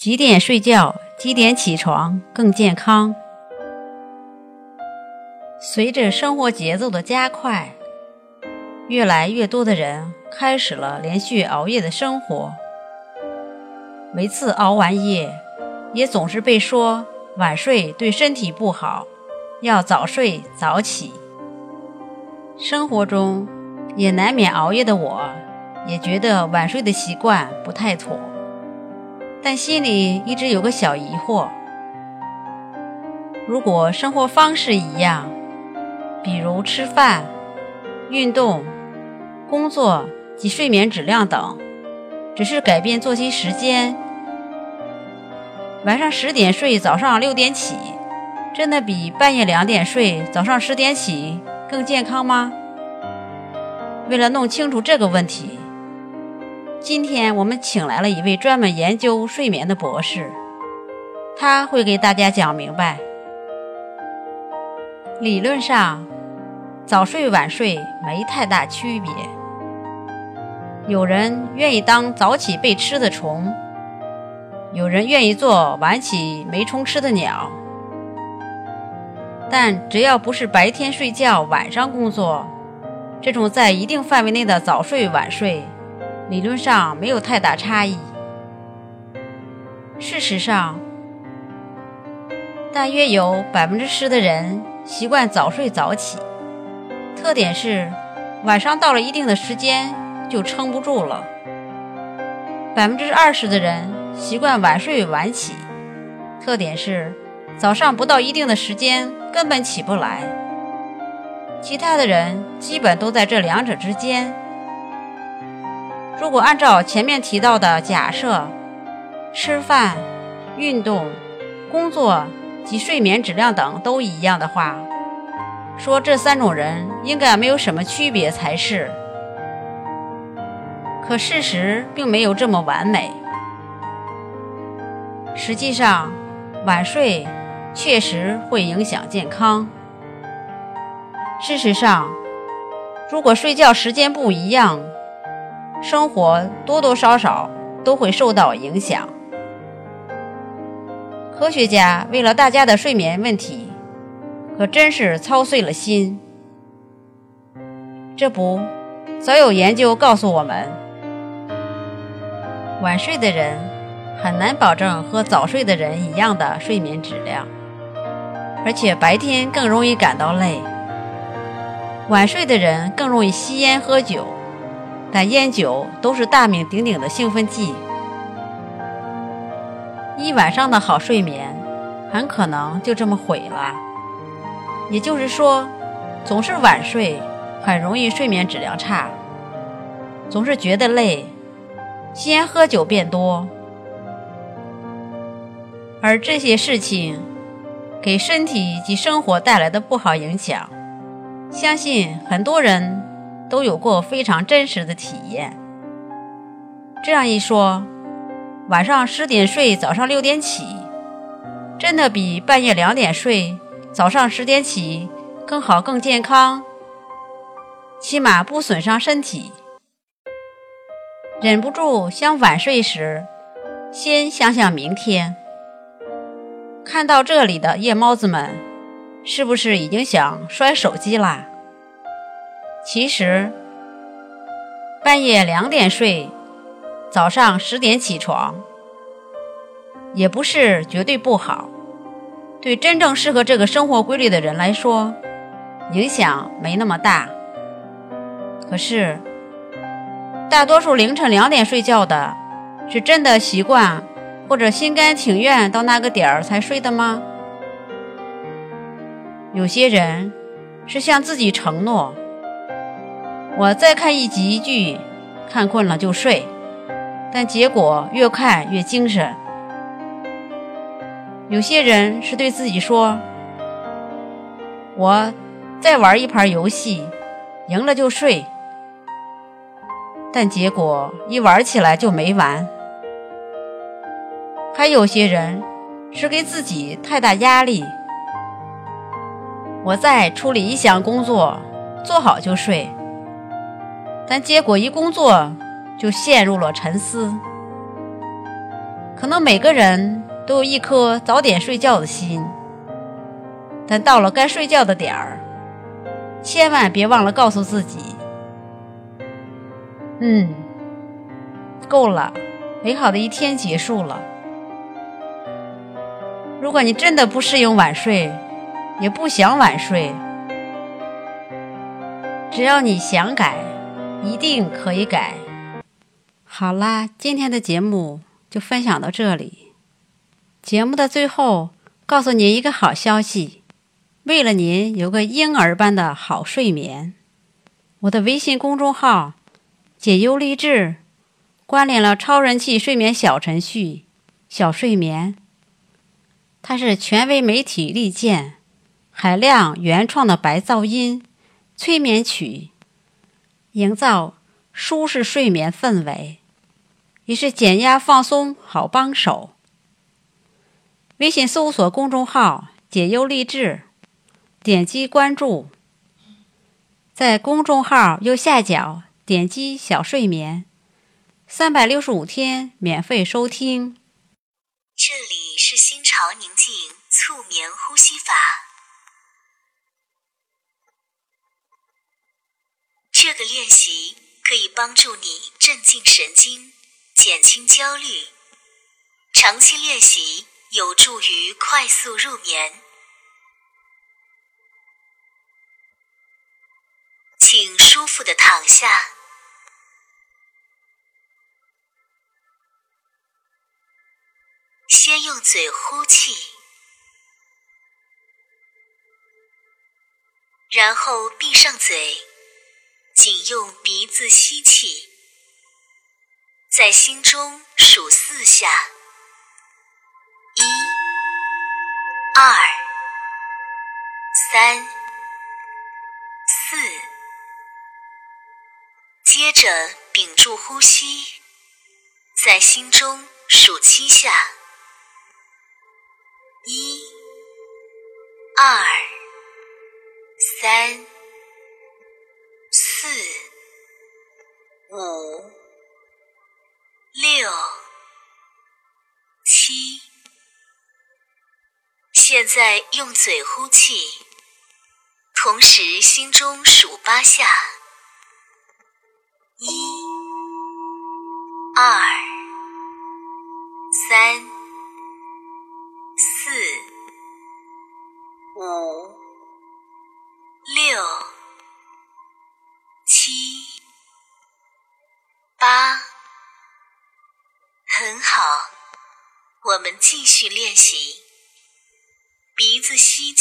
几点睡觉，几点起床更健康？随着生活节奏的加快，越来越多的人开始了连续熬夜的生活。每次熬完夜，也总是被说晚睡对身体不好，要早睡早起。生活中也难免熬夜的我，也觉得晚睡的习惯不太妥。但心里一直有个小疑惑：如果生活方式一样，比如吃饭、运动、工作及睡眠质量等，只是改变作息时间，晚上十点睡，早上六点起，真的比半夜两点睡，早上十点起更健康吗？为了弄清楚这个问题。今天我们请来了一位专门研究睡眠的博士，他会给大家讲明白。理论上，早睡晚睡没太大区别。有人愿意当早起被吃的虫，有人愿意做晚起没虫吃的鸟。但只要不是白天睡觉，晚上工作，这种在一定范围内的早睡晚睡。理论上没有太大差异。事实上，大约有百分之十的人习惯早睡早起，特点是晚上到了一定的时间就撑不住了。百分之二十的人习惯晚睡晚起，特点是早上不到一定的时间根本起不来。其他的人基本都在这两者之间。如果按照前面提到的假设，吃饭、运动、工作及睡眠质量等都一样的话，说这三种人应该没有什么区别才是。可事实并没有这么完美。实际上，晚睡确实会影响健康。事实上，如果睡觉时间不一样，生活多多少少都会受到影响。科学家为了大家的睡眠问题，可真是操碎了心。这不，早有研究告诉我们，晚睡的人很难保证和早睡的人一样的睡眠质量，而且白天更容易感到累。晚睡的人更容易吸烟喝酒。但烟酒都是大名鼎鼎的兴奋剂，一晚上的好睡眠很可能就这么毁了。也就是说，总是晚睡很容易睡眠质量差，总是觉得累，吸烟喝酒变多，而这些事情给身体及生活带来的不好影响，相信很多人。都有过非常真实的体验。这样一说，晚上十点睡，早上六点起，真的比半夜两点睡，早上十点起更好、更健康，起码不损伤身体。忍不住想晚睡时，先想想明天。看到这里的夜猫子们，是不是已经想摔手机啦？其实，半夜两点睡，早上十点起床，也不是绝对不好。对真正适合这个生活规律的人来说，影响没那么大。可是，大多数凌晨两点睡觉的，是真的习惯或者心甘情愿到那个点儿才睡的吗？有些人是向自己承诺。我再看一集剧，看困了就睡，但结果越看越精神。有些人是对自己说：“我再玩一盘游戏，赢了就睡。”但结果一玩起来就没完。还有些人是给自己太大压力，我再处理一项工作，做好就睡。但结果一工作就陷入了沉思。可能每个人都有一颗早点睡觉的心，但到了该睡觉的点儿，千万别忘了告诉自己：“嗯，够了，美好的一天结束了。”如果你真的不适应晚睡，也不想晚睡，只要你想改，一定可以改。好啦，今天的节目就分享到这里。节目的最后，告诉您一个好消息：为了您有个婴儿般的好睡眠，我的微信公众号“解忧励志”关联了超人气睡眠小程序“小睡眠”。它是权威媒体力荐、海量原创的白噪音催眠曲，营造舒适睡眠氛围，也是减压放松好帮手。微信搜索公众号“解忧励志”，点击关注，在公众号右下角点击“小睡眠”，三百六十五天免费收听。这里是心潮宁静促眠呼吸法。这个练习可以帮助你镇静神经，减轻焦虑。长期练习有助于快速入眠。请舒服的躺下。先用嘴呼气，然后闭上嘴，仅用鼻子吸气，在心中数四下：一、二、三、四。接着屏住呼吸，在心中数七下。一、二、三、四、五、六、七。现在用嘴呼气，同时心中数八下：一、二、三。四、五、六、我们继续练习，鼻子吸气。